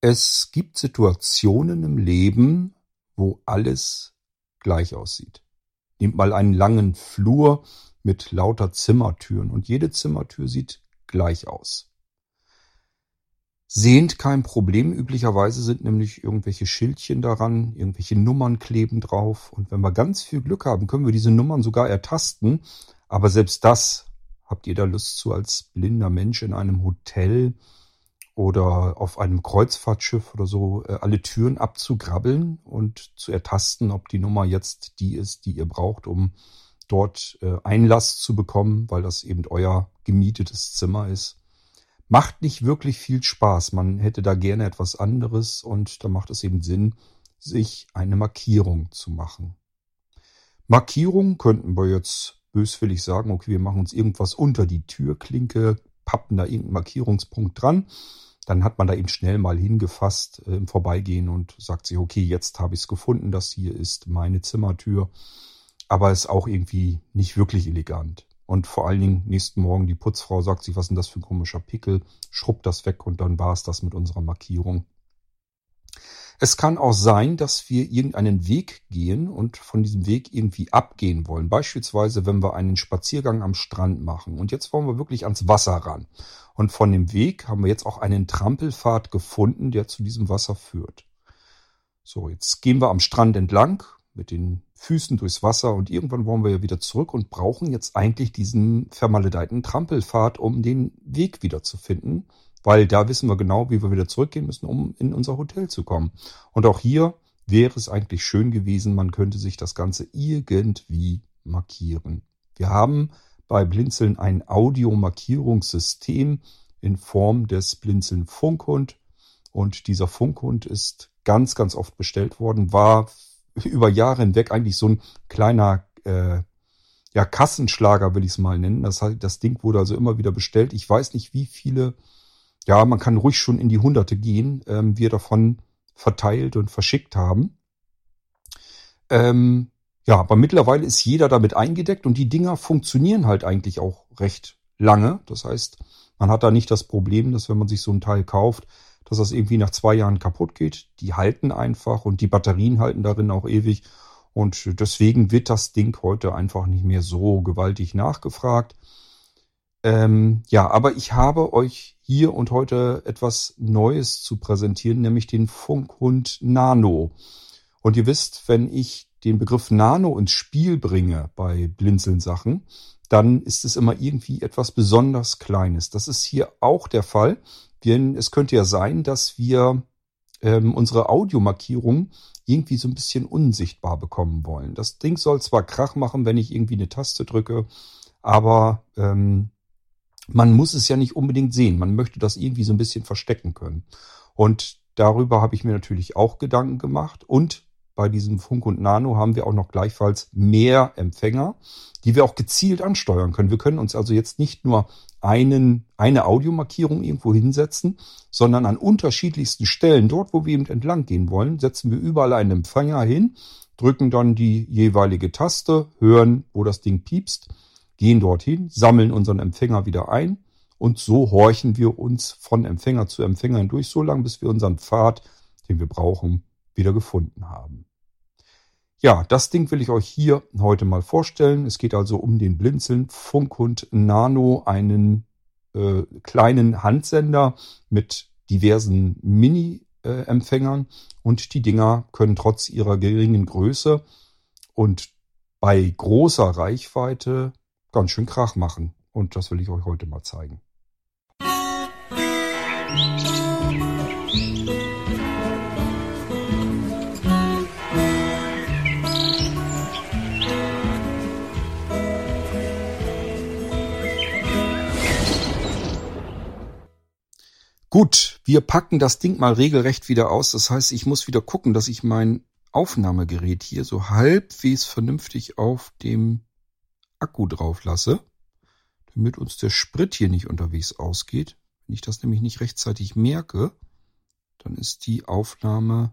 Es gibt Situationen im Leben, wo alles gleich aussieht. Nehmt mal einen langen Flur mit lauter Zimmertüren und jede Zimmertür sieht gleich aus. Sehend kein Problem. Üblicherweise sind nämlich irgendwelche Schildchen daran, irgendwelche Nummern kleben drauf. Und wenn wir ganz viel Glück haben, können wir diese Nummern sogar ertasten. Aber selbst das habt ihr da Lust zu als blinder Mensch in einem Hotel oder auf einem Kreuzfahrtschiff oder so äh, alle Türen abzugrabbeln und zu ertasten, ob die Nummer jetzt die ist, die ihr braucht, um dort äh, Einlass zu bekommen, weil das eben euer gemietetes Zimmer ist. Macht nicht wirklich viel Spaß. Man hätte da gerne etwas anderes und da macht es eben Sinn, sich eine Markierung zu machen. Markierung könnten wir jetzt böswillig sagen, okay, wir machen uns irgendwas unter die Türklinke, pappen da irgendeinen Markierungspunkt dran dann hat man da eben schnell mal hingefasst äh, im Vorbeigehen und sagt sich, okay, jetzt habe ich es gefunden, das hier ist meine Zimmertür. Aber ist auch irgendwie nicht wirklich elegant. Und vor allen Dingen nächsten Morgen die Putzfrau sagt sich, was ist denn das für ein komischer Pickel, schrubbt das weg und dann war es das mit unserer Markierung. Es kann auch sein, dass wir irgendeinen Weg gehen und von diesem Weg irgendwie abgehen wollen. Beispielsweise, wenn wir einen Spaziergang am Strand machen und jetzt wollen wir wirklich ans Wasser ran. Und von dem Weg haben wir jetzt auch einen Trampelpfad gefunden, der zu diesem Wasser führt. So, jetzt gehen wir am Strand entlang mit den Füßen durchs Wasser und irgendwann wollen wir ja wieder zurück und brauchen jetzt eigentlich diesen vermaledeiten Trampelpfad, um den Weg wieder zu finden weil da wissen wir genau, wie wir wieder zurückgehen müssen, um in unser Hotel zu kommen. Und auch hier wäre es eigentlich schön gewesen, man könnte sich das Ganze irgendwie markieren. Wir haben bei Blinzeln ein Audiomarkierungssystem in Form des Blinzeln Funkhund. Und dieser Funkhund ist ganz, ganz oft bestellt worden, war über Jahre hinweg eigentlich so ein kleiner äh, ja, Kassenschlager, will ich es mal nennen. Das, das Ding wurde also immer wieder bestellt. Ich weiß nicht, wie viele ja, man kann ruhig schon in die Hunderte gehen, ähm, wir davon verteilt und verschickt haben. Ähm, ja, aber mittlerweile ist jeder damit eingedeckt und die Dinger funktionieren halt eigentlich auch recht lange. Das heißt, man hat da nicht das Problem, dass wenn man sich so ein Teil kauft, dass das irgendwie nach zwei Jahren kaputt geht. Die halten einfach und die Batterien halten darin auch ewig. Und deswegen wird das Ding heute einfach nicht mehr so gewaltig nachgefragt. Ähm, ja, aber ich habe euch hier und heute etwas Neues zu präsentieren, nämlich den Funkhund Nano. Und ihr wisst, wenn ich den Begriff Nano ins Spiel bringe bei Blinzeln-Sachen, dann ist es immer irgendwie etwas besonders Kleines. Das ist hier auch der Fall. Denn es könnte ja sein, dass wir ähm, unsere Audiomarkierung irgendwie so ein bisschen unsichtbar bekommen wollen. Das Ding soll zwar Krach machen, wenn ich irgendwie eine Taste drücke, aber ähm, man muss es ja nicht unbedingt sehen. Man möchte das irgendwie so ein bisschen verstecken können. Und darüber habe ich mir natürlich auch Gedanken gemacht. Und bei diesem Funk und Nano haben wir auch noch gleichfalls mehr Empfänger, die wir auch gezielt ansteuern können. Wir können uns also jetzt nicht nur einen, eine Audiomarkierung irgendwo hinsetzen, sondern an unterschiedlichsten Stellen, dort wo wir eben entlang gehen wollen, setzen wir überall einen Empfänger hin, drücken dann die jeweilige Taste, hören, wo das Ding piepst gehen dorthin, sammeln unseren Empfänger wieder ein und so horchen wir uns von Empfänger zu Empfänger hindurch, so lange bis wir unseren Pfad, den wir brauchen, wieder gefunden haben. Ja, das Ding will ich euch hier heute mal vorstellen. Es geht also um den Blinzeln Funkhund Nano, einen äh, kleinen Handsender mit diversen Mini-Empfängern und die Dinger können trotz ihrer geringen Größe und bei großer Reichweite ganz schön Krach machen. Und das will ich euch heute mal zeigen. Gut, wir packen das Ding mal regelrecht wieder aus. Das heißt, ich muss wieder gucken, dass ich mein Aufnahmegerät hier so halbwegs vernünftig auf dem Akku drauf lasse, damit uns der Sprit hier nicht unterwegs ausgeht. Wenn ich das nämlich nicht rechtzeitig merke, dann ist die Aufnahme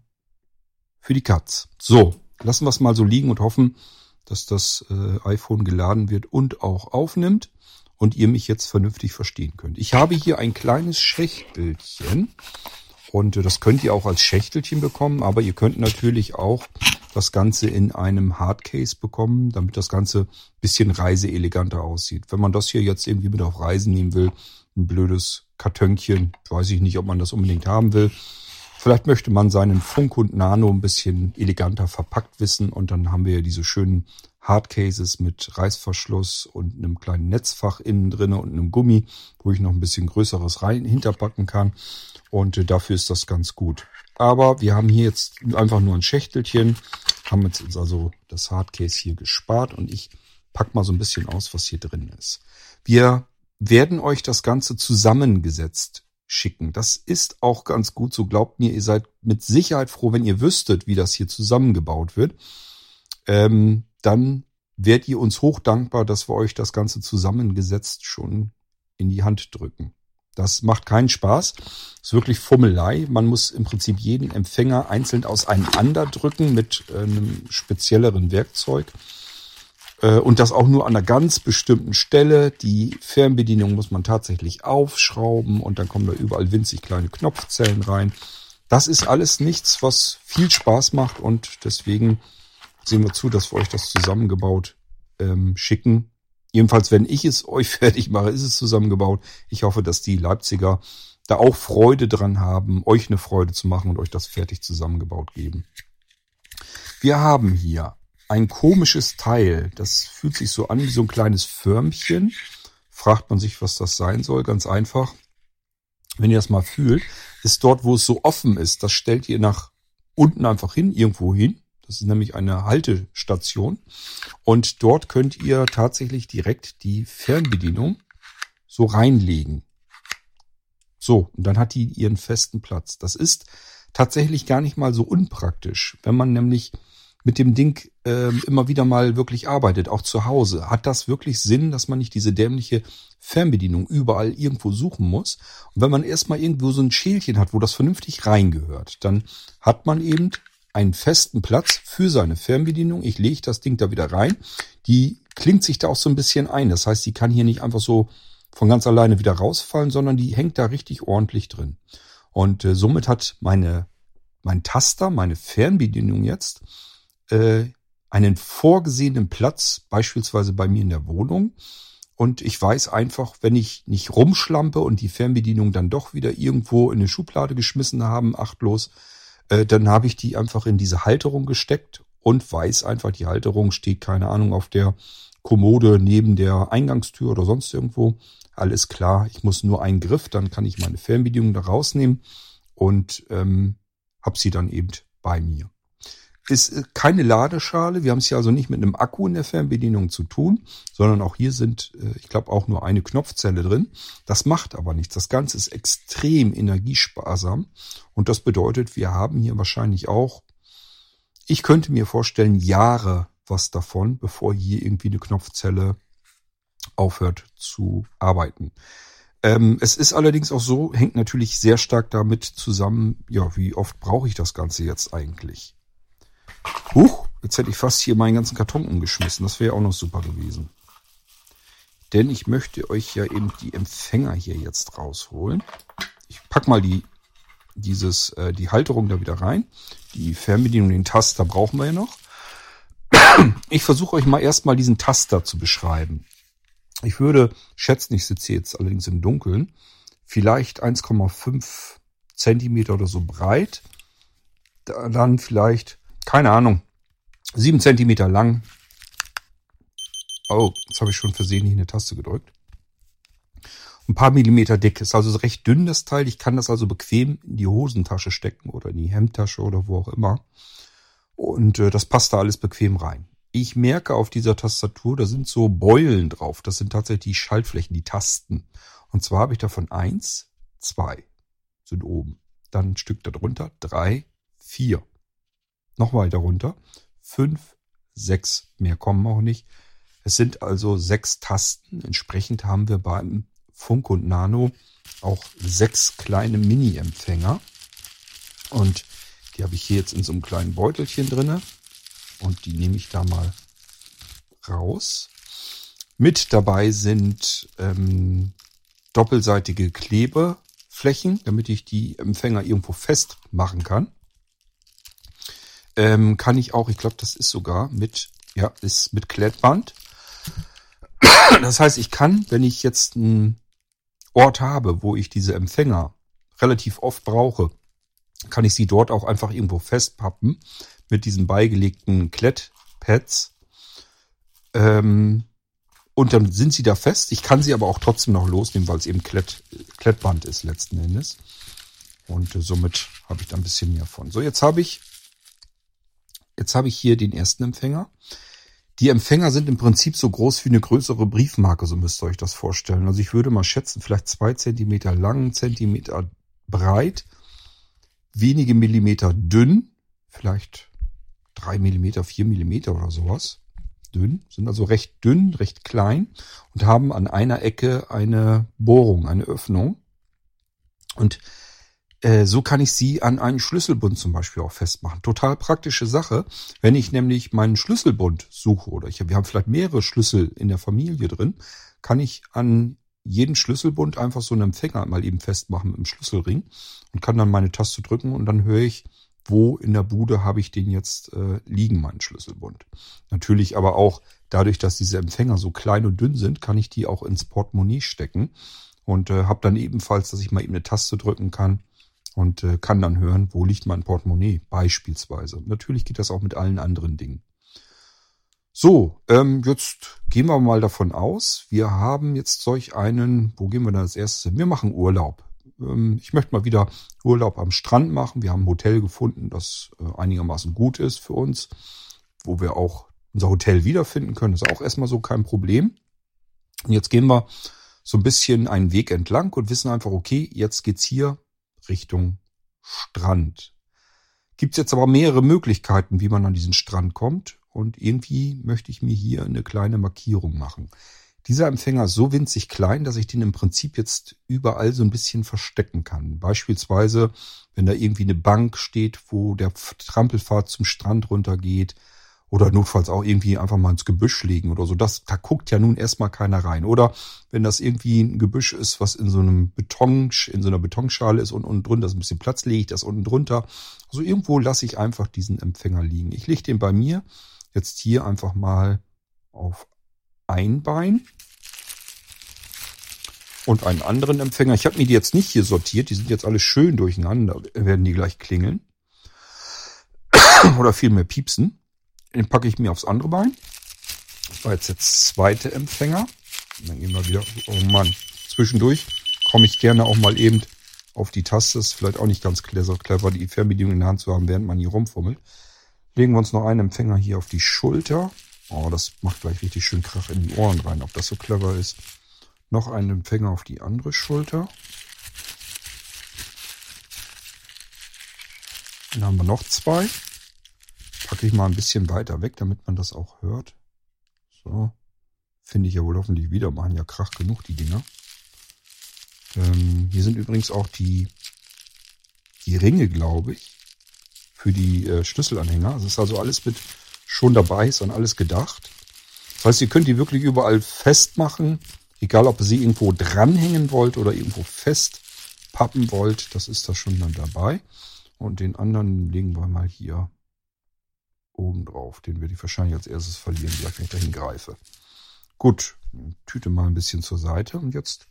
für die Katz. So, lassen wir es mal so liegen und hoffen, dass das äh, iPhone geladen wird und auch aufnimmt und ihr mich jetzt vernünftig verstehen könnt. Ich habe hier ein kleines Schächtelchen Und äh, das könnt ihr auch als Schächtelchen bekommen, aber ihr könnt natürlich auch das Ganze in einem Hardcase bekommen, damit das Ganze bisschen reiseeleganter aussieht. Wenn man das hier jetzt irgendwie mit auf Reisen nehmen will, ein blödes Kartönchen, weiß ich nicht, ob man das unbedingt haben will. Vielleicht möchte man seinen Funkhund Nano ein bisschen eleganter verpackt wissen und dann haben wir ja diese schönen Hardcases mit Reißverschluss und einem kleinen Netzfach innen drinne und einem Gummi, wo ich noch ein bisschen größeres rein hinterpacken kann. Und äh, dafür ist das ganz gut. Aber wir haben hier jetzt einfach nur ein Schächtelchen, haben jetzt also das Hardcase hier gespart und ich pack mal so ein bisschen aus, was hier drin ist. Wir werden euch das Ganze zusammengesetzt schicken. Das ist auch ganz gut, so glaubt mir, ihr seid mit Sicherheit froh, wenn ihr wüsstet, wie das hier zusammengebaut wird. Ähm, dann werdet ihr uns hoch dankbar, dass wir euch das Ganze zusammengesetzt schon in die Hand drücken. Das macht keinen Spaß. Ist wirklich Fummelei. Man muss im Prinzip jeden Empfänger einzeln auseinanderdrücken mit äh, einem spezielleren Werkzeug. Äh, und das auch nur an einer ganz bestimmten Stelle. Die Fernbedienung muss man tatsächlich aufschrauben und dann kommen da überall winzig kleine Knopfzellen rein. Das ist alles nichts, was viel Spaß macht und deswegen sehen wir zu, dass wir euch das zusammengebaut ähm, schicken. Jedenfalls, wenn ich es euch fertig mache, ist es zusammengebaut. Ich hoffe, dass die Leipziger da auch Freude dran haben, euch eine Freude zu machen und euch das fertig zusammengebaut geben. Wir haben hier ein komisches Teil. Das fühlt sich so an wie so ein kleines Förmchen. Fragt man sich, was das sein soll. Ganz einfach. Wenn ihr das mal fühlt, ist dort, wo es so offen ist, das stellt ihr nach unten einfach hin, irgendwo hin. Das ist nämlich eine Haltestation. Und dort könnt ihr tatsächlich direkt die Fernbedienung so reinlegen. So, und dann hat die ihren festen Platz. Das ist tatsächlich gar nicht mal so unpraktisch. Wenn man nämlich mit dem Ding äh, immer wieder mal wirklich arbeitet, auch zu Hause, hat das wirklich Sinn, dass man nicht diese dämliche Fernbedienung überall irgendwo suchen muss. Und wenn man erstmal irgendwo so ein Schälchen hat, wo das vernünftig reingehört, dann hat man eben einen festen Platz für seine Fernbedienung. Ich lege das Ding da wieder rein. Die klingt sich da auch so ein bisschen ein. Das heißt, die kann hier nicht einfach so von ganz alleine wieder rausfallen, sondern die hängt da richtig ordentlich drin. Und äh, somit hat meine, mein Taster, meine Fernbedienung jetzt äh, einen vorgesehenen Platz, beispielsweise bei mir in der Wohnung. Und ich weiß einfach, wenn ich nicht rumschlampe und die Fernbedienung dann doch wieder irgendwo in eine Schublade geschmissen haben, achtlos, äh, dann habe ich die einfach in diese Halterung gesteckt und weiß einfach, die Halterung steht, keine Ahnung, auf der Kommode neben der Eingangstür oder sonst irgendwo. Alles klar, ich muss nur einen Griff, dann kann ich meine Fernbedienung da rausnehmen und ähm, habe sie dann eben bei mir ist äh, keine Ladeschale. Wir haben es hier also nicht mit einem Akku in der Fernbedienung zu tun, sondern auch hier sind, äh, ich glaube, auch nur eine Knopfzelle drin. Das macht aber nichts. Das Ganze ist extrem energiesparsam und das bedeutet, wir haben hier wahrscheinlich auch, ich könnte mir vorstellen, Jahre was davon, bevor hier irgendwie eine Knopfzelle aufhört zu arbeiten. Ähm, es ist allerdings auch so, hängt natürlich sehr stark damit zusammen, ja, wie oft brauche ich das Ganze jetzt eigentlich? Huch, jetzt hätte ich fast hier meinen ganzen Karton umgeschmissen. Das wäre auch noch super gewesen. Denn ich möchte euch ja eben die Empfänger hier jetzt rausholen. Ich pack mal die, dieses, äh, die Halterung da wieder rein. Die Fernbedienung, den Taster brauchen wir ja noch. Ich versuche euch mal erstmal diesen Taster zu beschreiben. Ich würde schätzen, ich sitze jetzt allerdings im Dunkeln, vielleicht 1,5 Zentimeter oder so breit. Dann vielleicht keine Ahnung, sieben Zentimeter lang. Oh, jetzt habe ich schon versehentlich eine Taste gedrückt. Ein paar Millimeter dick. Ist also recht dünn, das Teil. Ich kann das also bequem in die Hosentasche stecken oder in die Hemdtasche oder wo auch immer. Und äh, das passt da alles bequem rein. Ich merke auf dieser Tastatur, da sind so Beulen drauf. Das sind tatsächlich die Schaltflächen, die Tasten. Und zwar habe ich davon eins, zwei sind oben. Dann ein Stück darunter, drei, vier noch weiter runter. Fünf, sechs, mehr kommen auch nicht. Es sind also sechs Tasten. Entsprechend haben wir beim Funk und Nano auch sechs kleine Mini-Empfänger. Und die habe ich hier jetzt in so einem kleinen Beutelchen drinne. Und die nehme ich da mal raus. Mit dabei sind ähm, doppelseitige Klebe Flächen, damit ich die Empfänger irgendwo festmachen kann. Ähm, kann ich auch, ich glaube, das ist sogar mit, ja, ist mit Klettband. Das heißt, ich kann, wenn ich jetzt einen Ort habe, wo ich diese Empfänger relativ oft brauche, kann ich sie dort auch einfach irgendwo festpappen mit diesen beigelegten Klettpads. Ähm, und dann sind sie da fest. Ich kann sie aber auch trotzdem noch losnehmen, weil es eben Klett, Klettband ist letzten Endes. Und äh, somit habe ich da ein bisschen mehr von. So, jetzt habe ich, jetzt habe ich hier den ersten Empfänger. Die Empfänger sind im Prinzip so groß wie eine größere Briefmarke, so müsst ihr euch das vorstellen. Also ich würde mal schätzen, vielleicht zwei Zentimeter lang, Zentimeter breit, wenige Millimeter dünn, vielleicht drei Millimeter, vier Millimeter oder sowas dünn, sind also recht dünn, recht klein und haben an einer Ecke eine Bohrung, eine Öffnung. Und so kann ich sie an einen Schlüsselbund zum Beispiel auch festmachen. Total praktische Sache. Wenn ich nämlich meinen Schlüsselbund suche oder ich, wir haben vielleicht mehrere Schlüssel in der Familie drin, kann ich an jeden Schlüsselbund einfach so einen Empfänger mal eben festmachen im Schlüsselring und kann dann meine Taste drücken und dann höre ich wo in der Bude habe ich den jetzt äh, liegen, meinen Schlüsselbund. Natürlich aber auch dadurch, dass diese Empfänger so klein und dünn sind, kann ich die auch ins Portemonnaie stecken und äh, habe dann ebenfalls, dass ich mal eben eine Taste drücken kann und äh, kann dann hören, wo liegt mein Portemonnaie beispielsweise. Natürlich geht das auch mit allen anderen Dingen. So, ähm, jetzt gehen wir mal davon aus, wir haben jetzt solch einen, wo gehen wir da als erstes hin? Wir machen Urlaub ähm, ich möchte mal wieder Urlaub am Strand machen. Wir haben ein Hotel gefunden, das äh, einigermaßen gut ist für uns, wo wir auch unser Hotel wiederfinden können. Das ist auch erstmal so kein Problem. Und jetzt gehen wir so ein bisschen einen Weg entlang und wissen einfach, okay, jetzt geht's hier Richtung Strand. Gibt's jetzt aber mehrere Möglichkeiten, wie man an diesen Strand kommt. Und irgendwie möchte ich mir hier eine kleine Markierung machen. Dieser Empfänger ist so winzig klein, dass ich den im Prinzip jetzt überall so ein bisschen verstecken kann. Beispielsweise, wenn da irgendwie eine Bank steht, wo der Trampelfahrt zum Strand runtergeht oder notfalls auch irgendwie einfach mal ins Gebüsch legen oder so. Das, da guckt ja nun erstmal keiner rein. Oder wenn das irgendwie ein Gebüsch ist, was in so einem Beton, in so einer Betonschale ist und unten drunter ist ein bisschen Platz, lege ich das unten drunter. Also irgendwo lasse ich einfach diesen Empfänger liegen. Ich lege den bei mir jetzt hier einfach mal auf ein Bein und einen anderen Empfänger. Ich habe mir die jetzt nicht hier sortiert, die sind jetzt alle schön durcheinander, werden die gleich klingeln. Oder vielmehr piepsen. Den packe ich mir aufs andere Bein. Das war jetzt der zweite Empfänger. Und dann gehen wir wieder, oh Mann, zwischendurch komme ich gerne auch mal eben auf die Taste. Ist vielleicht auch nicht ganz clever, die Fernbedienung in der Hand zu haben, während man hier rumfummelt. Legen wir uns noch einen Empfänger hier auf die Schulter. Oh, das macht gleich richtig schön Krach in die Ohren rein, ob das so clever ist. Noch einen Empfänger auf die andere Schulter. Dann haben wir noch zwei. Packe ich mal ein bisschen weiter weg, damit man das auch hört. So. Finde ich ja wohl hoffentlich wieder. Machen ja Krach genug, die Dinger. Ähm, hier sind übrigens auch die, die Ringe, glaube ich, für die äh, Schlüsselanhänger. Es ist also alles mit schon dabei, ist an alles gedacht. Das heißt, ihr könnt die wirklich überall festmachen, egal ob ihr sie irgendwo dranhängen wollt oder irgendwo festpappen wollt, das ist da schon dann dabei. Und den anderen legen wir mal hier oben drauf. Den werde ich wahrscheinlich als erstes verlieren, gleich wenn ich dahin greife. Gut, Tüte mal ein bisschen zur Seite und jetzt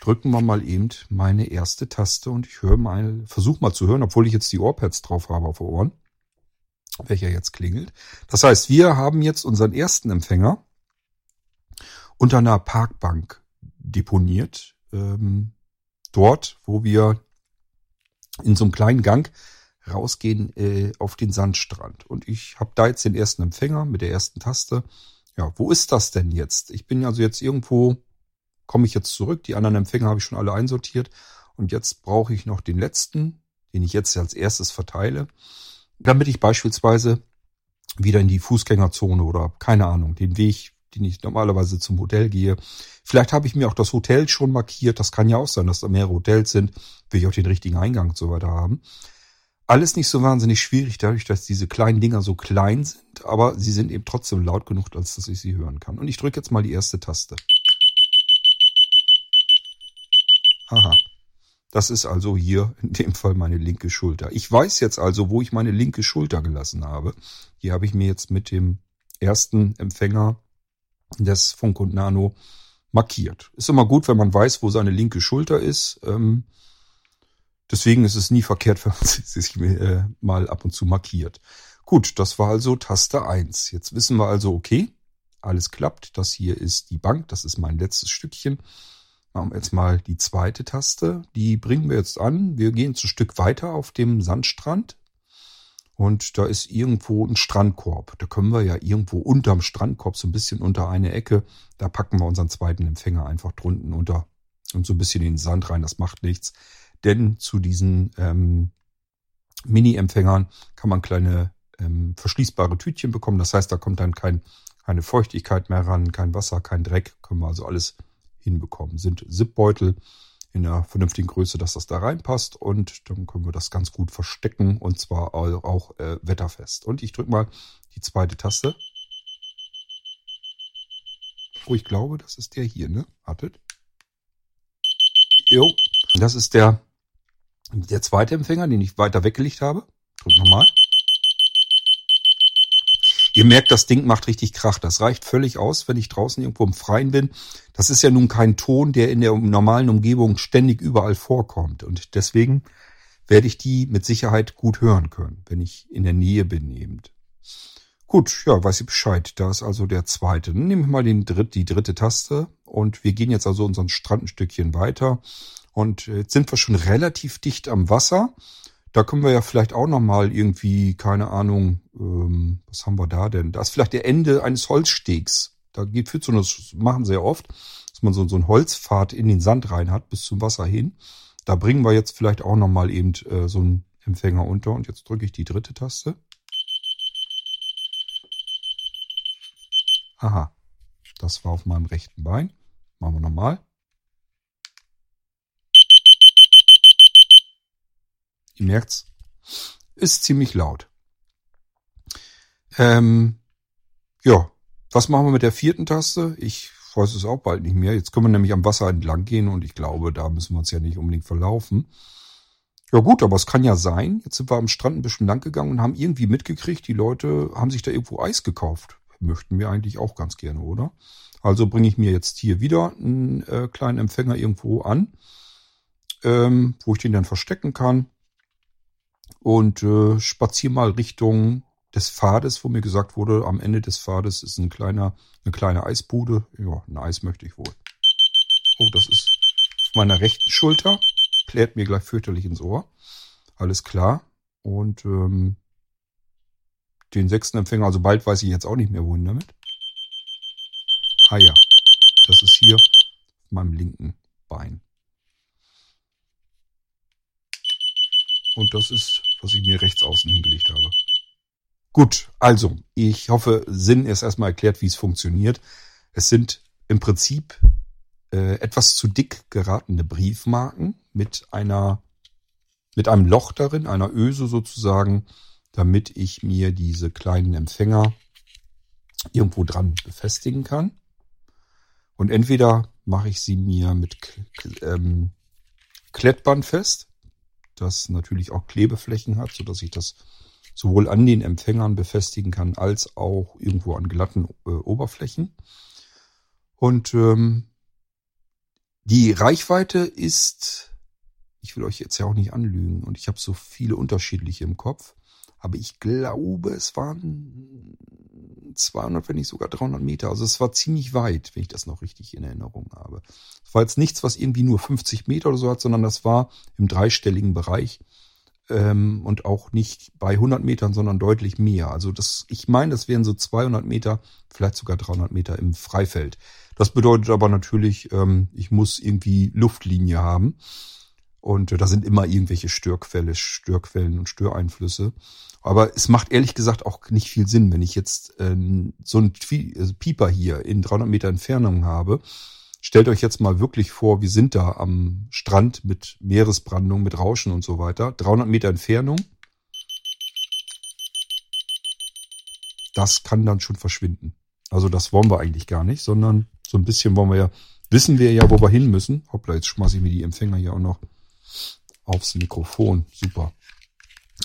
drücken wir mal eben meine erste Taste und ich höre mal, versuche mal zu hören, obwohl ich jetzt die Ohrpads drauf habe auf Ohren welcher jetzt klingelt. Das heißt, wir haben jetzt unseren ersten Empfänger unter einer Parkbank deponiert. Ähm, dort, wo wir in so einem kleinen Gang rausgehen äh, auf den Sandstrand. Und ich habe da jetzt den ersten Empfänger mit der ersten Taste. Ja, wo ist das denn jetzt? Ich bin also jetzt irgendwo, komme ich jetzt zurück. Die anderen Empfänger habe ich schon alle einsortiert. Und jetzt brauche ich noch den letzten, den ich jetzt als erstes verteile damit ich beispielsweise wieder in die Fußgängerzone oder keine Ahnung, den Weg, den ich normalerweise zum Hotel gehe. Vielleicht habe ich mir auch das Hotel schon markiert. Das kann ja auch sein, dass da mehrere Hotels sind. Will ich auch den richtigen Eingang und so weiter haben. Alles nicht so wahnsinnig schwierig, dadurch, dass diese kleinen Dinger so klein sind, aber sie sind eben trotzdem laut genug, als dass ich sie hören kann. Und ich drücke jetzt mal die erste Taste. Aha. Das ist also hier in dem Fall meine linke Schulter. Ich weiß jetzt also, wo ich meine linke Schulter gelassen habe. Die habe ich mir jetzt mit dem ersten Empfänger des Funk und Nano markiert. Ist immer gut, wenn man weiß, wo seine linke Schulter ist. Ähm, deswegen ist es nie verkehrt, wenn man sich äh, mal ab und zu markiert. Gut, das war also Taste 1. Jetzt wissen wir also, okay, alles klappt. Das hier ist die Bank, das ist mein letztes Stückchen. Machen wir jetzt mal die zweite Taste. Die bringen wir jetzt an. Wir gehen ein Stück weiter auf dem Sandstrand. Und da ist irgendwo ein Strandkorb. Da können wir ja irgendwo unterm Strandkorb, so ein bisschen unter eine Ecke, da packen wir unseren zweiten Empfänger einfach drunten unter und so ein bisschen in den Sand rein. Das macht nichts. Denn zu diesen ähm, Mini-Empfängern kann man kleine ähm, verschließbare Tütchen bekommen. Das heißt, da kommt dann kein, keine Feuchtigkeit mehr ran, kein Wasser, kein Dreck. Können wir also alles hinbekommen. Sind Zipbeutel in einer vernünftigen Größe, dass das da reinpasst und dann können wir das ganz gut verstecken und zwar auch äh, wetterfest. Und ich drücke mal die zweite Taste. Oh, ich glaube, das ist der hier, ne? Wartet. Jo, das ist der, der zweite Empfänger, den ich weiter weggelegt habe. Drück nochmal. Ihr merkt, das Ding macht richtig Krach. Das reicht völlig aus, wenn ich draußen irgendwo im Freien bin. Das ist ja nun kein Ton, der in der normalen Umgebung ständig überall vorkommt. Und deswegen werde ich die mit Sicherheit gut hören können, wenn ich in der Nähe bin eben. Gut, ja, weiß ich Bescheid. Da ist also der zweite. Dann nehme ich mal den dritt, die dritte Taste und wir gehen jetzt also unseren Strand ein Stückchen weiter. Und jetzt sind wir schon relativ dicht am Wasser. Da können wir ja vielleicht auch nochmal irgendwie, keine Ahnung, ähm, was haben wir da denn? Da ist vielleicht der Ende eines Holzstegs. Da geht führt so das machen sehr oft, dass man so, so einen Holzpfad in den Sand rein hat, bis zum Wasser hin. Da bringen wir jetzt vielleicht auch nochmal eben äh, so einen Empfänger unter. Und jetzt drücke ich die dritte Taste. Aha, das war auf meinem rechten Bein. Machen wir nochmal. Ihr merkt's, ist ziemlich laut. Ähm, ja, was machen wir mit der vierten Taste? Ich weiß es auch bald nicht mehr. Jetzt können wir nämlich am Wasser entlang gehen und ich glaube, da müssen wir uns ja nicht unbedingt verlaufen. Ja gut, aber es kann ja sein. Jetzt sind wir am Strand ein bisschen lang gegangen und haben irgendwie mitgekriegt, die Leute haben sich da irgendwo Eis gekauft. Möchten wir eigentlich auch ganz gerne, oder? Also bringe ich mir jetzt hier wieder einen äh, kleinen Empfänger irgendwo an, ähm, wo ich den dann verstecken kann und äh, spazier mal Richtung des Pfades, wo mir gesagt wurde, am Ende des Pfades ist ein kleiner, eine kleine Eisbude. Ja, ein Eis möchte ich wohl. Oh, das ist auf meiner rechten Schulter. Plärt mir gleich fürchterlich ins Ohr. Alles klar. Und ähm, den sechsten Empfänger, also bald weiß ich jetzt auch nicht mehr, wohin damit. Ah ja, das ist hier auf meinem linken Bein. Und das ist was ich mir rechts außen hingelegt habe. Gut, also ich hoffe, Sinn ist erstmal erklärt, wie es funktioniert. Es sind im Prinzip äh, etwas zu dick geratene Briefmarken mit einer mit einem Loch darin, einer Öse sozusagen, damit ich mir diese kleinen Empfänger irgendwo dran befestigen kann. Und entweder mache ich sie mir mit ähm, Klettband fest, das natürlich auch Klebeflächen hat, so dass ich das sowohl an den Empfängern befestigen kann, als auch irgendwo an glatten äh, Oberflächen. Und ähm, die Reichweite ist, ich will euch jetzt ja auch nicht anlügen, und ich habe so viele unterschiedliche im Kopf, aber ich glaube, es waren 200, wenn nicht sogar 300 Meter. Also es war ziemlich weit, wenn ich das noch richtig in Erinnerung habe. Es war jetzt nichts, was irgendwie nur 50 Meter oder so hat, sondern das war im dreistelligen Bereich ähm, und auch nicht bei 100 Metern, sondern deutlich mehr. Also das, ich meine, das wären so 200 Meter, vielleicht sogar 300 Meter im Freifeld. Das bedeutet aber natürlich, ähm, ich muss irgendwie Luftlinie haben. Und äh, da sind immer irgendwelche Störquelle, Störquellen und Störeinflüsse. Aber es macht ehrlich gesagt auch nicht viel Sinn, wenn ich jetzt äh, so ein also Pieper hier in 300 Meter Entfernung habe. Stellt euch jetzt mal wirklich vor, wir sind da am Strand mit Meeresbrandung, mit Rauschen und so weiter. 300 Meter Entfernung. Das kann dann schon verschwinden. Also das wollen wir eigentlich gar nicht, sondern so ein bisschen wollen wir ja, wissen wir ja, wo wir hin müssen. Hoppla, jetzt schmeiße ich mir die Empfänger hier auch noch aufs Mikrofon. Super.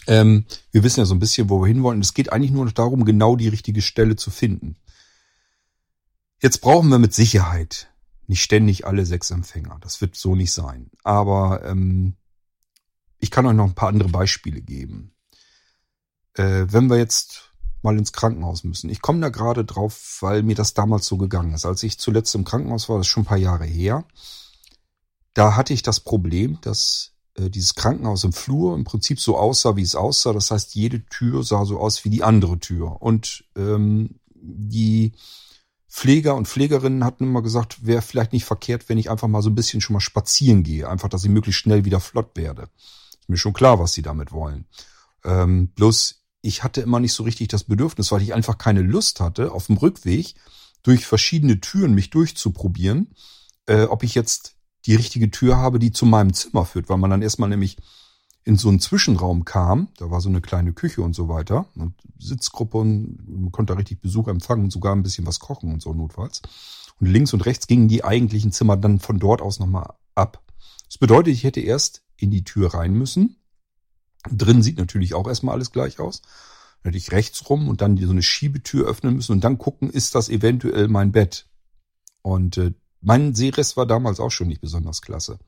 Ähm, wir wissen ja so ein bisschen, wo wir hinwollen. Es geht eigentlich nur noch darum, genau die richtige Stelle zu finden. Jetzt brauchen wir mit Sicherheit nicht ständig alle sechs Empfänger. Das wird so nicht sein. Aber ähm, ich kann euch noch ein paar andere Beispiele geben. Äh, wenn wir jetzt mal ins Krankenhaus müssen. Ich komme da gerade drauf, weil mir das damals so gegangen ist. Als ich zuletzt im Krankenhaus war, das ist schon ein paar Jahre her, da hatte ich das Problem, dass äh, dieses Krankenhaus im Flur im Prinzip so aussah, wie es aussah. Das heißt, jede Tür sah so aus wie die andere Tür. Und ähm, die Pfleger und Pflegerinnen hatten immer gesagt, wäre vielleicht nicht verkehrt, wenn ich einfach mal so ein bisschen schon mal spazieren gehe. Einfach, dass ich möglichst schnell wieder flott werde. Ist mir schon klar, was sie damit wollen. Ähm, bloß, ich hatte immer nicht so richtig das Bedürfnis, weil ich einfach keine Lust hatte, auf dem Rückweg durch verschiedene Türen mich durchzuprobieren, äh, ob ich jetzt die richtige Tür habe, die zu meinem Zimmer führt, weil man dann erstmal nämlich in so einen Zwischenraum kam, da war so eine kleine Küche und so weiter und Sitzgruppe und man konnte da richtig Besuch empfangen und sogar ein bisschen was kochen und so notfalls. Und links und rechts gingen die eigentlichen Zimmer dann von dort aus nochmal ab. Das bedeutet, ich hätte erst in die Tür rein müssen. Drin sieht natürlich auch erstmal alles gleich aus. Dann hätte ich rechts rum und dann so eine Schiebetür öffnen müssen und dann gucken, ist das eventuell mein Bett? Und äh, mein Sehrest war damals auch schon nicht besonders klasse.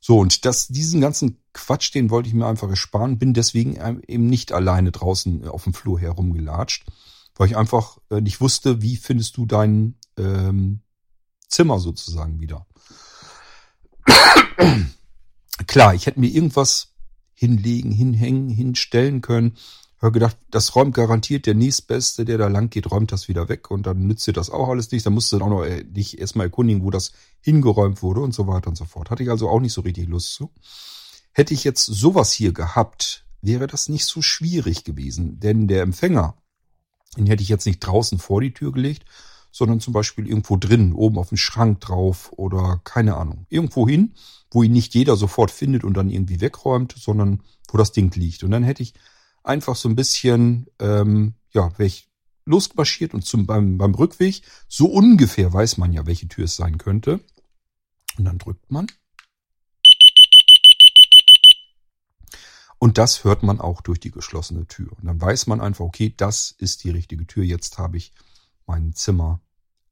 So, und das, diesen ganzen Quatsch, den wollte ich mir einfach ersparen, bin deswegen eben nicht alleine draußen auf dem Flur herumgelatscht, weil ich einfach äh, nicht wusste, wie findest du dein ähm, Zimmer sozusagen wieder. Klar, ich hätte mir irgendwas hinlegen, hinhängen, hinstellen können, habe gedacht, das räumt garantiert der nächstbeste, der da lang geht, räumt das wieder weg und dann nützt dir das auch alles nicht. Dann musst du dann auch noch äh, dich erstmal erkundigen, wo das hingeräumt wurde und so weiter und so fort. Hatte ich also auch nicht so richtig Lust zu. Hätte ich jetzt sowas hier gehabt, wäre das nicht so schwierig gewesen, denn der Empfänger, den hätte ich jetzt nicht draußen vor die Tür gelegt, sondern zum Beispiel irgendwo drin, oben auf dem Schrank drauf oder keine Ahnung. Irgendwo hin, wo ihn nicht jeder sofort findet und dann irgendwie wegräumt, sondern wo das Ding liegt. Und dann hätte ich einfach so ein bisschen, ähm, ja, wäre ich losmarschiert und zum, beim, beim Rückweg, so ungefähr weiß man ja, welche Tür es sein könnte. Und dann drückt man. Und das hört man auch durch die geschlossene Tür. Und dann weiß man einfach, okay, das ist die richtige Tür. Jetzt habe ich mein Zimmer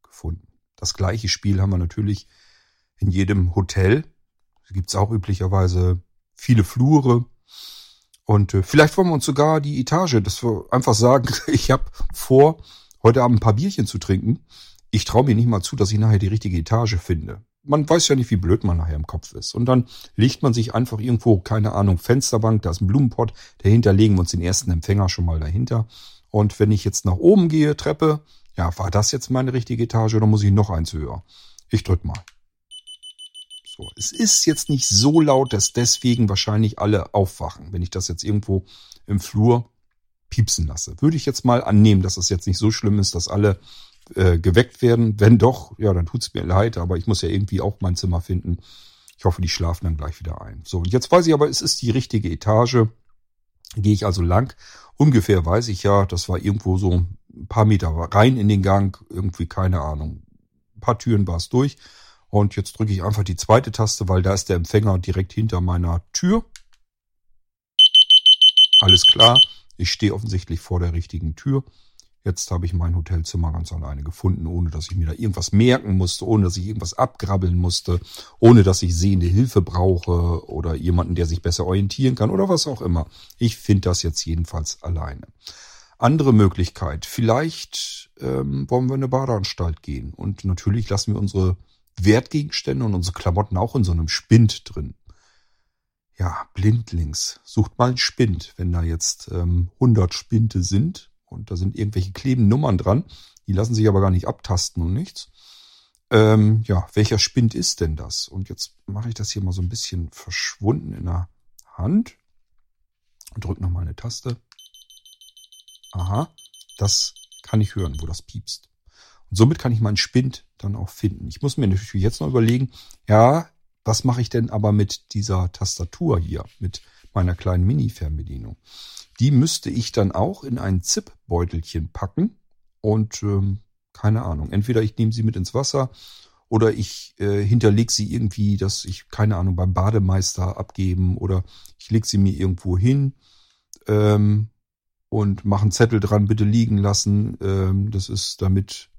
gefunden. Das gleiche Spiel haben wir natürlich in jedem Hotel. Da gibt es auch üblicherweise viele Flure, und äh, vielleicht wollen wir uns sogar die Etage, dass wir einfach sagen, ich habe vor, heute Abend ein paar Bierchen zu trinken. Ich traue mir nicht mal zu, dass ich nachher die richtige Etage finde. Man weiß ja nicht, wie blöd man nachher im Kopf ist. Und dann legt man sich einfach irgendwo, keine Ahnung, Fensterbank, da ist ein Blumenpott, dahinter legen wir uns den ersten Empfänger schon mal dahinter. Und wenn ich jetzt nach oben gehe, Treppe, ja, war das jetzt meine richtige Etage oder muss ich noch eins höher? Ich drück mal. So, es ist jetzt nicht so laut, dass deswegen wahrscheinlich alle aufwachen, wenn ich das jetzt irgendwo im Flur piepsen lasse. Würde ich jetzt mal annehmen, dass es jetzt nicht so schlimm ist, dass alle äh, geweckt werden. Wenn doch, ja, dann tut's mir leid, aber ich muss ja irgendwie auch mein Zimmer finden. Ich hoffe, die schlafen dann gleich wieder ein. So, jetzt weiß ich aber, es ist die richtige Etage. Gehe ich also lang. Ungefähr weiß ich ja, das war irgendwo so ein paar Meter rein in den Gang, irgendwie keine Ahnung. Ein paar Türen war es durch. Und jetzt drücke ich einfach die zweite Taste, weil da ist der Empfänger direkt hinter meiner Tür. Alles klar. Ich stehe offensichtlich vor der richtigen Tür. Jetzt habe ich mein Hotelzimmer ganz alleine gefunden, ohne dass ich mir da irgendwas merken musste, ohne dass ich irgendwas abgrabbeln musste, ohne dass ich sehende Hilfe brauche oder jemanden, der sich besser orientieren kann oder was auch immer. Ich finde das jetzt jedenfalls alleine. Andere Möglichkeit. Vielleicht ähm, wollen wir in eine Badeanstalt gehen und natürlich lassen wir unsere Wertgegenstände und unsere Klamotten auch in so einem Spind drin. Ja, blindlings. Sucht mal einen Spind, wenn da jetzt ähm, 100 Spinte sind und da sind irgendwelche kleben Nummern dran. Die lassen sich aber gar nicht abtasten und nichts. Ähm, ja, welcher Spind ist denn das? Und jetzt mache ich das hier mal so ein bisschen verschwunden in der Hand. Und drücke nochmal eine Taste. Aha, das kann ich hören, wo das piepst. Und somit kann ich meinen Spind dann auch finden. Ich muss mir natürlich jetzt noch überlegen, ja, was mache ich denn aber mit dieser Tastatur hier, mit meiner kleinen Mini-Fernbedienung? Die müsste ich dann auch in ein Zip-Beutelchen packen und ähm, keine Ahnung. Entweder ich nehme sie mit ins Wasser oder ich äh, hinterleg sie irgendwie, dass ich, keine Ahnung, beim Bademeister abgeben oder ich leg sie mir irgendwo hin ähm, und mache einen Zettel dran, bitte liegen lassen. Ähm, das ist damit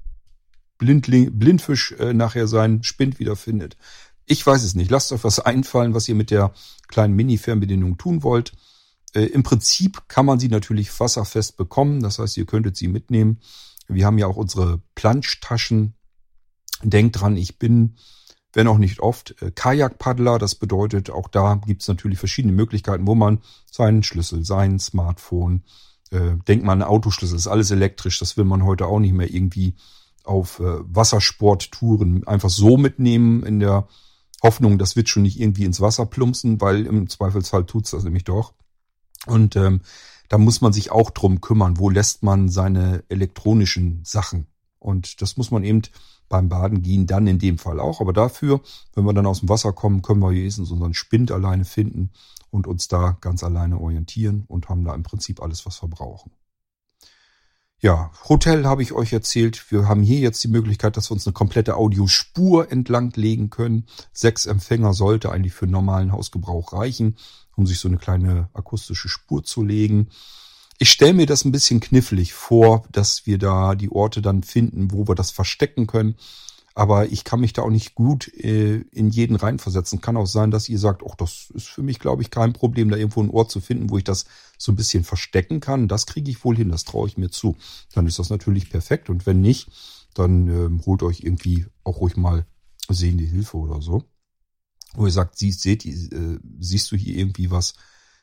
Blindling, Blindfisch äh, nachher seinen Spind wiederfindet. Ich weiß es nicht. Lasst euch was einfallen, was ihr mit der kleinen Mini-Fernbedienung tun wollt. Äh, Im Prinzip kann man sie natürlich wasserfest bekommen. Das heißt, ihr könntet sie mitnehmen. Wir haben ja auch unsere Planschtaschen. Denkt dran, ich bin, wenn auch nicht oft, äh, Kajakpaddler. Das bedeutet, auch da gibt es natürlich verschiedene Möglichkeiten, wo man seinen Schlüssel, sein Smartphone, äh, denkt man, Autoschlüssel ist alles elektrisch. Das will man heute auch nicht mehr irgendwie auf äh, Wassersporttouren einfach so mitnehmen in der Hoffnung, das wird schon nicht irgendwie ins Wasser plumpsen, weil im Zweifelsfall tut's das nämlich doch. Und ähm, da muss man sich auch drum kümmern, wo lässt man seine elektronischen Sachen. Und das muss man eben beim Baden gehen dann in dem Fall auch. Aber dafür, wenn wir dann aus dem Wasser kommen, können wir wenigstens unseren Spind alleine finden und uns da ganz alleine orientieren und haben da im Prinzip alles, was wir brauchen. Ja, Hotel habe ich euch erzählt. Wir haben hier jetzt die Möglichkeit, dass wir uns eine komplette Audiospur entlang legen können. Sechs Empfänger sollte eigentlich für normalen Hausgebrauch reichen, um sich so eine kleine akustische Spur zu legen. Ich stelle mir das ein bisschen knifflig vor, dass wir da die Orte dann finden, wo wir das verstecken können. Aber ich kann mich da auch nicht gut äh, in jeden reinversetzen. Kann auch sein, dass ihr sagt, ach, das ist für mich, glaube ich, kein Problem, da irgendwo einen Ort zu finden, wo ich das so ein bisschen verstecken kann. Das kriege ich wohl hin, das traue ich mir zu. Dann ist das natürlich perfekt. Und wenn nicht, dann ähm, holt euch irgendwie auch ruhig mal sehende Hilfe oder so. Wo ihr sagt, siehst, seht, äh, siehst du hier irgendwie was,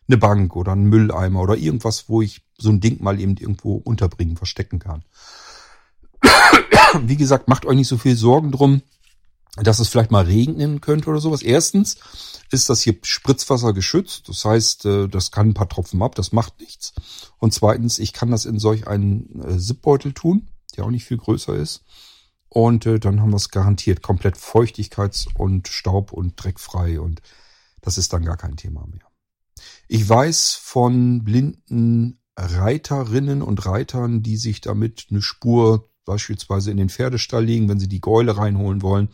eine Bank oder einen Mülleimer oder irgendwas, wo ich so ein Ding mal eben irgendwo unterbringen, verstecken kann. Wie gesagt, macht euch nicht so viel Sorgen drum, dass es vielleicht mal regnen könnte oder sowas. Erstens ist das hier Spritzwasser geschützt. Das heißt, äh, das kann ein paar Tropfen ab, das macht nichts. Und zweitens, ich kann das in solch einen äh, Zipbeutel tun, der auch nicht viel größer ist. Und äh, dann haben wir es garantiert komplett feuchtigkeits- und Staub- und dreckfrei. Und das ist dann gar kein Thema mehr. Ich weiß von blinden Reiterinnen und Reitern, die sich damit eine Spur beispielsweise in den Pferdestall legen, wenn sie die Gäule reinholen wollen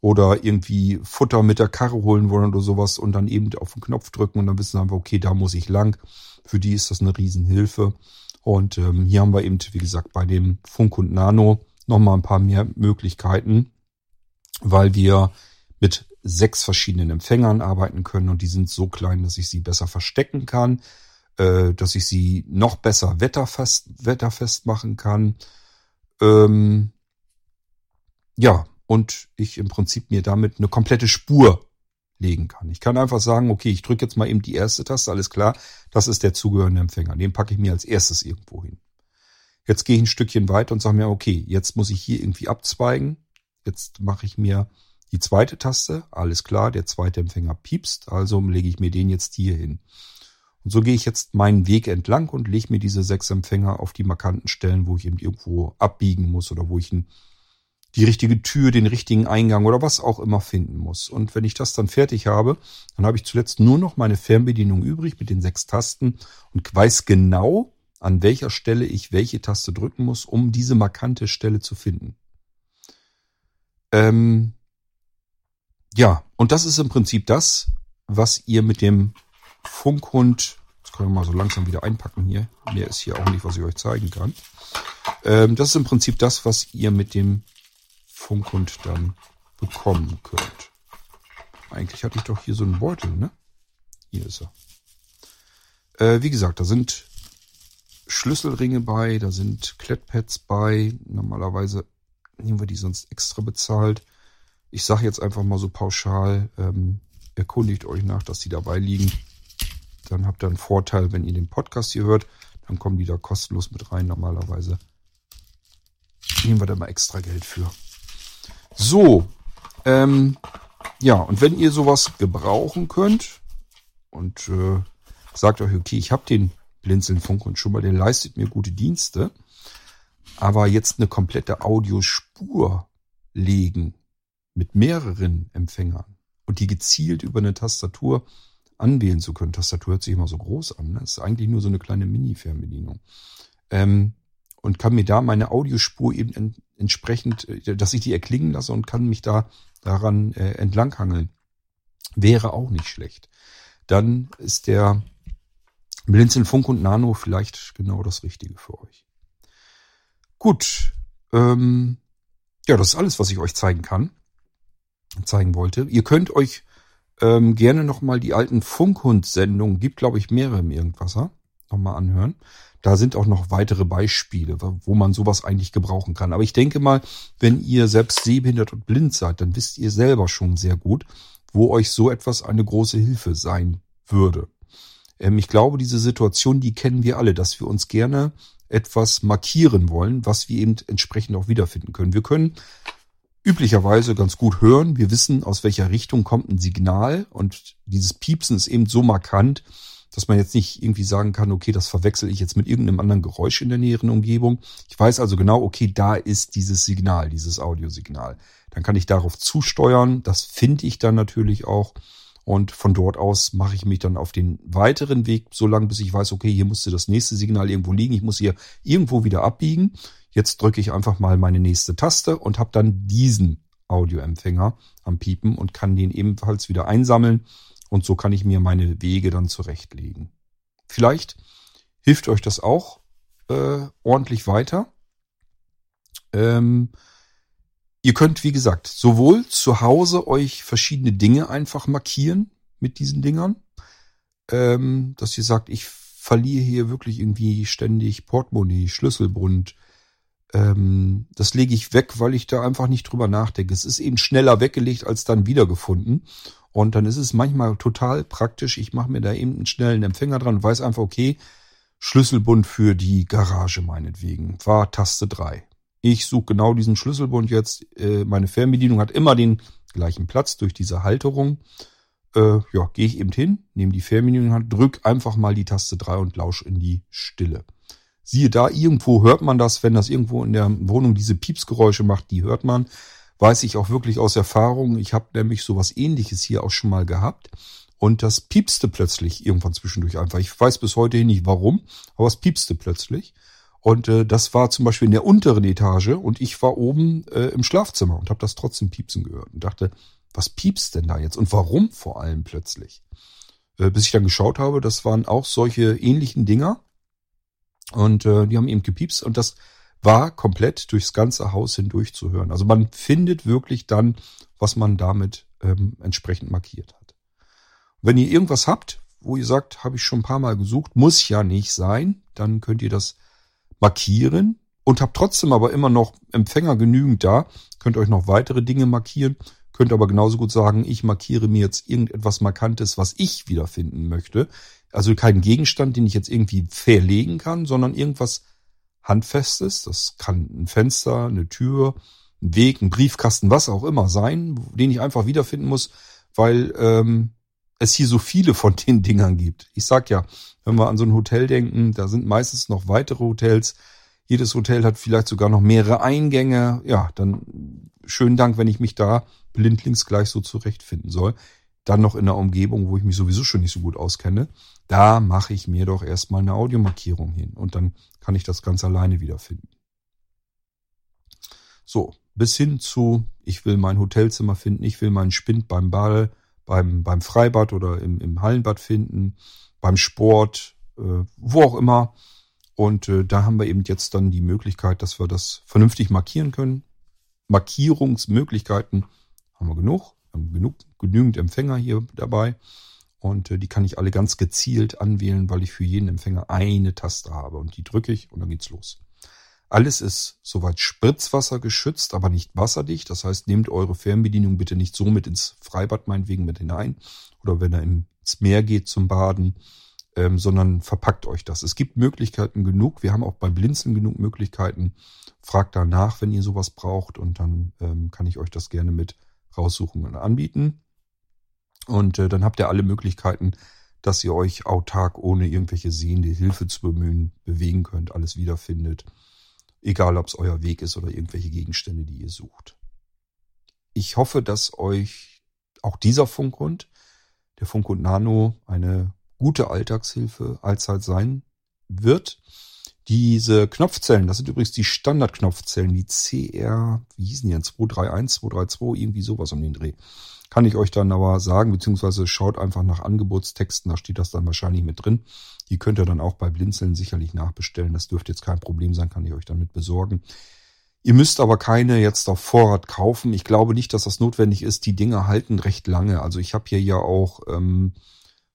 oder irgendwie Futter mit der Karre holen wollen oder sowas und dann eben auf den Knopf drücken und dann wissen sie einfach, okay, da muss ich lang. Für die ist das eine Riesenhilfe. Und ähm, hier haben wir eben, wie gesagt, bei dem Funk und Nano nochmal ein paar mehr Möglichkeiten, weil wir mit sechs verschiedenen Empfängern arbeiten können und die sind so klein, dass ich sie besser verstecken kann, äh, dass ich sie noch besser wetterfest, wetterfest machen kann, ähm, ja, und ich im Prinzip mir damit eine komplette Spur legen kann. Ich kann einfach sagen, okay, ich drücke jetzt mal eben die erste Taste, alles klar, das ist der zugehörende Empfänger. Den packe ich mir als erstes irgendwo hin. Jetzt gehe ich ein Stückchen weiter und sage mir, okay, jetzt muss ich hier irgendwie abzweigen. Jetzt mache ich mir die zweite Taste, alles klar, der zweite Empfänger piepst, also lege ich mir den jetzt hier hin. Und so gehe ich jetzt meinen Weg entlang und lege mir diese sechs Empfänger auf die markanten Stellen, wo ich eben irgendwo abbiegen muss oder wo ich ein, die richtige Tür, den richtigen Eingang oder was auch immer finden muss. Und wenn ich das dann fertig habe, dann habe ich zuletzt nur noch meine Fernbedienung übrig mit den sechs Tasten und weiß genau, an welcher Stelle ich welche Taste drücken muss, um diese markante Stelle zu finden. Ähm, ja, und das ist im Prinzip das, was ihr mit dem Funkhund, das können wir mal so langsam wieder einpacken hier. Mehr ist hier auch nicht, was ich euch zeigen kann. Ähm, das ist im Prinzip das, was ihr mit dem Funkhund dann bekommen könnt. Eigentlich hatte ich doch hier so einen Beutel, ne? Hier ist er. Äh, wie gesagt, da sind Schlüsselringe bei, da sind Klettpads bei. Normalerweise nehmen wir die sonst extra bezahlt. Ich sage jetzt einfach mal so pauschal, ähm, erkundigt euch nach, dass die dabei liegen. Dann habt ihr einen Vorteil, wenn ihr den Podcast hier hört. Dann kommen die da kostenlos mit rein. Normalerweise nehmen wir da mal extra Geld für. So, ähm, ja, und wenn ihr sowas gebrauchen könnt und äh, sagt euch, okay, ich habe den Blinzeln-Funk und schon mal, der leistet mir gute Dienste, aber jetzt eine komplette Audiospur legen mit mehreren Empfängern und die gezielt über eine Tastatur anwählen zu können. Tastatur hört sich immer so groß an. Ne? Das ist eigentlich nur so eine kleine Mini-Fernbedienung. Ähm, und kann mir da meine Audiospur eben en entsprechend, äh, dass ich die erklingen lasse und kann mich da daran äh, entlanghangeln. Wäre auch nicht schlecht. Dann ist der Blinzeln Funk und Nano vielleicht genau das Richtige für euch. Gut, ähm, ja, das ist alles, was ich euch zeigen kann, zeigen wollte. Ihr könnt euch ähm, gerne nochmal die alten Funkhund-Sendungen, gibt glaube ich mehrere im Irgendwasser, nochmal anhören. Da sind auch noch weitere Beispiele, wo man sowas eigentlich gebrauchen kann. Aber ich denke mal, wenn ihr selbst sehbehindert und blind seid, dann wisst ihr selber schon sehr gut, wo euch so etwas eine große Hilfe sein würde. Ähm, ich glaube, diese Situation, die kennen wir alle, dass wir uns gerne etwas markieren wollen, was wir eben entsprechend auch wiederfinden können. Wir können üblicherweise ganz gut hören. Wir wissen, aus welcher Richtung kommt ein Signal und dieses Piepsen ist eben so markant, dass man jetzt nicht irgendwie sagen kann, okay, das verwechsel ich jetzt mit irgendeinem anderen Geräusch in der näheren Umgebung. Ich weiß also genau, okay, da ist dieses Signal, dieses Audiosignal. Dann kann ich darauf zusteuern. Das finde ich dann natürlich auch. Und von dort aus mache ich mich dann auf den weiteren Weg, so lange bis ich weiß, okay, hier musste das nächste Signal irgendwo liegen. Ich muss hier irgendwo wieder abbiegen. Jetzt drücke ich einfach mal meine nächste Taste und habe dann diesen Audioempfänger am Piepen und kann den ebenfalls wieder einsammeln. Und so kann ich mir meine Wege dann zurechtlegen. Vielleicht hilft euch das auch äh, ordentlich weiter. Ähm, Ihr könnt, wie gesagt, sowohl zu Hause euch verschiedene Dinge einfach markieren mit diesen Dingern, ähm, dass ihr sagt, ich verliere hier wirklich irgendwie ständig Portemonnaie, Schlüsselbund. Ähm, das lege ich weg, weil ich da einfach nicht drüber nachdenke. Es ist eben schneller weggelegt als dann wiedergefunden. Und dann ist es manchmal total praktisch. Ich mache mir da eben einen schnellen Empfänger dran und weiß einfach, okay, Schlüsselbund für die Garage meinetwegen war Taste 3 ich suche genau diesen Schlüsselbund jetzt. Äh, meine Fernbedienung hat immer den gleichen Platz durch diese Halterung. Äh, ja, gehe ich eben hin, nehme die Fernbedienung an, drück einfach mal die Taste 3 und lausch in die Stille. Siehe da, irgendwo hört man das, wenn das irgendwo in der Wohnung diese Piepsgeräusche macht, die hört man. Weiß ich auch wirklich aus Erfahrung. Ich habe nämlich sowas ähnliches hier auch schon mal gehabt. Und das piepste plötzlich irgendwann zwischendurch einfach. Ich weiß bis heute nicht warum, aber es piepste plötzlich. Und äh, das war zum Beispiel in der unteren Etage und ich war oben äh, im Schlafzimmer und habe das trotzdem piepsen gehört und dachte, was piepst denn da jetzt und warum vor allem plötzlich? Äh, bis ich dann geschaut habe, das waren auch solche ähnlichen Dinger und äh, die haben eben gepiepst und das war komplett durchs ganze Haus hindurch zu hören. Also man findet wirklich dann, was man damit ähm, entsprechend markiert hat. Wenn ihr irgendwas habt, wo ihr sagt, habe ich schon ein paar Mal gesucht, muss ja nicht sein, dann könnt ihr das markieren und habt trotzdem aber immer noch Empfänger genügend da. Könnt euch noch weitere Dinge markieren, könnt aber genauso gut sagen, ich markiere mir jetzt irgendetwas Markantes, was ich wiederfinden möchte. Also kein Gegenstand, den ich jetzt irgendwie verlegen kann, sondern irgendwas Handfestes. Das kann ein Fenster, eine Tür, ein Weg, ein Briefkasten, was auch immer sein, den ich einfach wiederfinden muss, weil ähm, es hier so viele von den Dingern gibt. Ich sag ja, wenn wir an so ein Hotel denken, da sind meistens noch weitere Hotels. Jedes Hotel hat vielleicht sogar noch mehrere Eingänge. Ja, dann schönen Dank, wenn ich mich da blindlings gleich so zurechtfinden soll. Dann noch in einer Umgebung, wo ich mich sowieso schon nicht so gut auskenne. Da mache ich mir doch erstmal eine Audiomarkierung hin und dann kann ich das ganz alleine wiederfinden. So, bis hin zu, ich will mein Hotelzimmer finden, ich will meinen Spind beim Ball, beim, beim Freibad oder im, im Hallenbad finden, beim Sport, äh, wo auch immer. Und äh, da haben wir eben jetzt dann die Möglichkeit, dass wir das vernünftig markieren können. Markierungsmöglichkeiten haben wir genug, genug genügend Empfänger hier dabei. Und äh, die kann ich alle ganz gezielt anwählen, weil ich für jeden Empfänger eine Taste habe. Und die drücke ich und dann geht's los. Alles ist soweit Spritzwasser geschützt, aber nicht wasserdicht. Das heißt, nehmt eure Fernbedienung bitte nicht so mit ins Freibad meinetwegen mit hinein oder wenn er ins Meer geht zum Baden, ähm, sondern verpackt euch das. Es gibt Möglichkeiten genug. Wir haben auch bei Blinzeln genug Möglichkeiten. Fragt danach, wenn ihr sowas braucht und dann ähm, kann ich euch das gerne mit raussuchen und anbieten. Und äh, dann habt ihr alle Möglichkeiten, dass ihr euch autark ohne irgendwelche sehende Hilfe zu bemühen bewegen könnt, alles wiederfindet. Egal, ob es euer Weg ist oder irgendwelche Gegenstände, die ihr sucht. Ich hoffe, dass euch auch dieser Funkhund, der Funkhund Nano, eine gute Alltagshilfe allzeit sein wird. Diese Knopfzellen, das sind übrigens die Standardknopfzellen, die CR, wie hießen die denn, 231, 232, irgendwie sowas um den Dreh. Kann ich euch dann aber sagen, beziehungsweise schaut einfach nach Angebotstexten, da steht das dann wahrscheinlich mit drin. Die könnt ihr dann auch bei Blinzeln sicherlich nachbestellen. Das dürfte jetzt kein Problem sein, kann ich euch dann mit besorgen. Ihr müsst aber keine jetzt auf Vorrat kaufen. Ich glaube nicht, dass das notwendig ist. Die Dinge halten recht lange. Also ich habe hier ja auch ähm,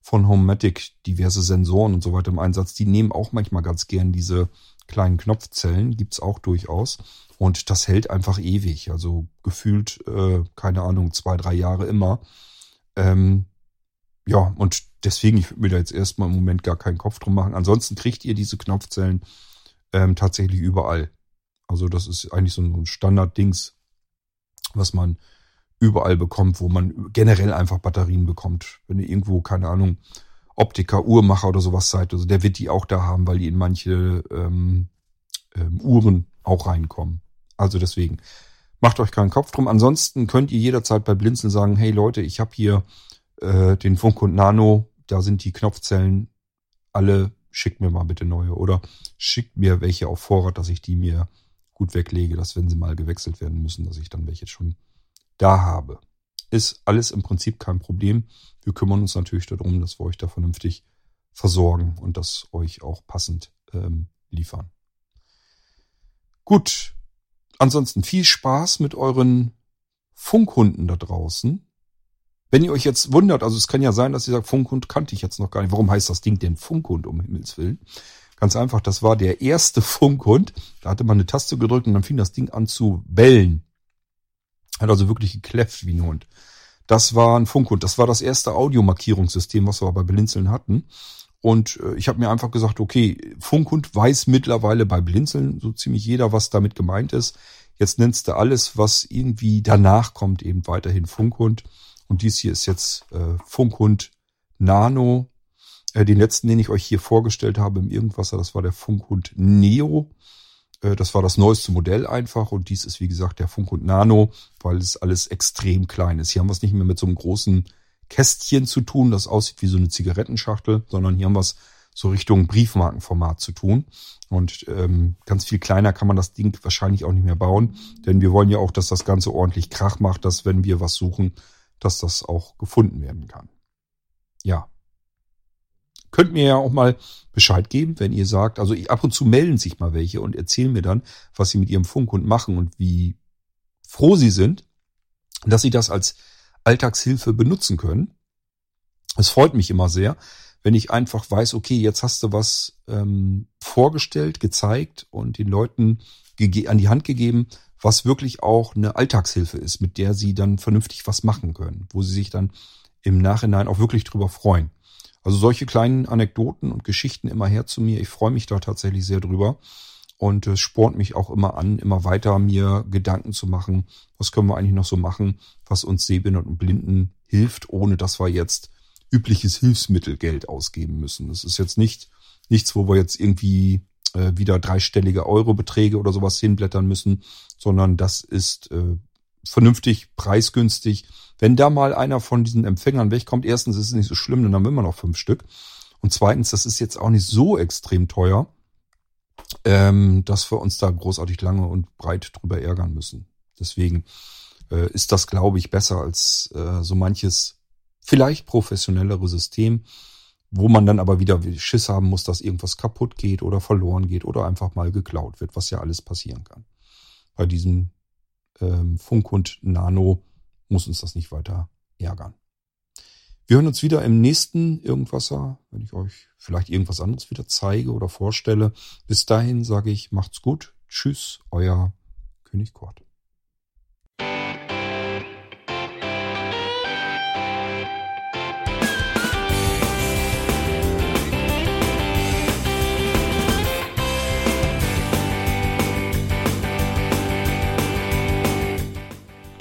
von Homematic diverse Sensoren und so weiter im Einsatz. Die nehmen auch manchmal ganz gern diese kleinen Knopfzellen. Gibt's auch durchaus. Und das hält einfach ewig. Also gefühlt, äh, keine Ahnung, zwei, drei Jahre immer. Ähm, ja, und deswegen, ich würde mir da jetzt erstmal im Moment gar keinen Kopf drum machen. Ansonsten kriegt ihr diese Knopfzellen ähm, tatsächlich überall. Also das ist eigentlich so ein Standard-Dings, was man überall bekommt, wo man generell einfach Batterien bekommt. Wenn ihr irgendwo, keine Ahnung, Optiker, Uhrmacher oder sowas seid, also der wird die auch da haben, weil die in manche ähm, ähm, Uhren auch reinkommen. Also deswegen, macht euch keinen Kopf drum. Ansonsten könnt ihr jederzeit bei Blinzeln sagen, hey Leute, ich habe hier äh, den Funk und Nano, da sind die Knopfzellen alle, schickt mir mal bitte neue oder schickt mir welche auf Vorrat, dass ich die mir gut weglege, dass wenn sie mal gewechselt werden müssen, dass ich dann welche schon da habe. Ist alles im Prinzip kein Problem. Wir kümmern uns natürlich darum, dass wir euch da vernünftig versorgen und das euch auch passend ähm, liefern. Gut. Ansonsten viel Spaß mit euren Funkhunden da draußen. Wenn ihr euch jetzt wundert, also es kann ja sein, dass ihr sagt, Funkhund kannte ich jetzt noch gar nicht. Warum heißt das Ding denn Funkhund um Himmels Willen? Ganz einfach, das war der erste Funkhund. Da hatte man eine Taste gedrückt und dann fing das Ding an zu bellen. Hat also wirklich gekläfft wie ein Hund. Das war ein Funkhund. Das war das erste Audiomarkierungssystem, was wir bei Blinzeln hatten. Und äh, ich habe mir einfach gesagt, okay, Funkhund weiß mittlerweile bei Blinzeln so ziemlich jeder, was damit gemeint ist. Jetzt nennst du alles, was irgendwie danach kommt, eben weiterhin Funkhund. Und dies hier ist jetzt äh, Funkhund Nano. Äh, den letzten, den ich euch hier vorgestellt habe im Irgendwasser, das war der Funkhund Neo. Äh, das war das neueste Modell einfach. Und dies ist, wie gesagt, der Funkhund Nano, weil es alles extrem klein ist. Hier haben wir es nicht mehr mit so einem großen Kästchen zu tun, das aussieht wie so eine Zigarettenschachtel, sondern hier haben wir es so Richtung Briefmarkenformat zu tun. Und ähm, ganz viel kleiner kann man das Ding wahrscheinlich auch nicht mehr bauen, denn wir wollen ja auch, dass das Ganze ordentlich Krach macht, dass wenn wir was suchen, dass das auch gefunden werden kann. Ja. Könnt mir ja auch mal Bescheid geben, wenn ihr sagt, also ab und zu melden sich mal welche und erzählen mir dann, was sie mit ihrem Funkhund machen und wie froh sie sind, dass sie das als Alltagshilfe benutzen können. Es freut mich immer sehr, wenn ich einfach weiß, okay, jetzt hast du was ähm, vorgestellt, gezeigt und den Leuten an die Hand gegeben, was wirklich auch eine Alltagshilfe ist, mit der sie dann vernünftig was machen können, wo sie sich dann im Nachhinein auch wirklich drüber freuen. Also solche kleinen Anekdoten und Geschichten immer her zu mir. Ich freue mich da tatsächlich sehr drüber. Und es spornt mich auch immer an, immer weiter mir Gedanken zu machen, was können wir eigentlich noch so machen, was uns Sehbehinderten und Blinden hilft, ohne dass wir jetzt übliches Hilfsmittelgeld ausgeben müssen. Das ist jetzt nicht nichts, wo wir jetzt irgendwie äh, wieder dreistellige Eurobeträge oder sowas hinblättern müssen, sondern das ist äh, vernünftig, preisgünstig. Wenn da mal einer von diesen Empfängern wegkommt, erstens ist es nicht so schlimm, dann haben wir immer noch fünf Stück. Und zweitens, das ist jetzt auch nicht so extrem teuer, ähm, dass wir uns da großartig lange und breit drüber ärgern müssen. Deswegen äh, ist das, glaube ich, besser als äh, so manches vielleicht professionellere System wo man dann aber wieder Schiss haben muss, dass irgendwas kaputt geht oder verloren geht oder einfach mal geklaut wird, was ja alles passieren kann. Bei diesem ähm, Funkhund Nano muss uns das nicht weiter ärgern. Wir hören uns wieder im nächsten Irgendwasser, wenn ich euch vielleicht irgendwas anderes wieder zeige oder vorstelle. Bis dahin sage ich, macht's gut. Tschüss, euer König Kort.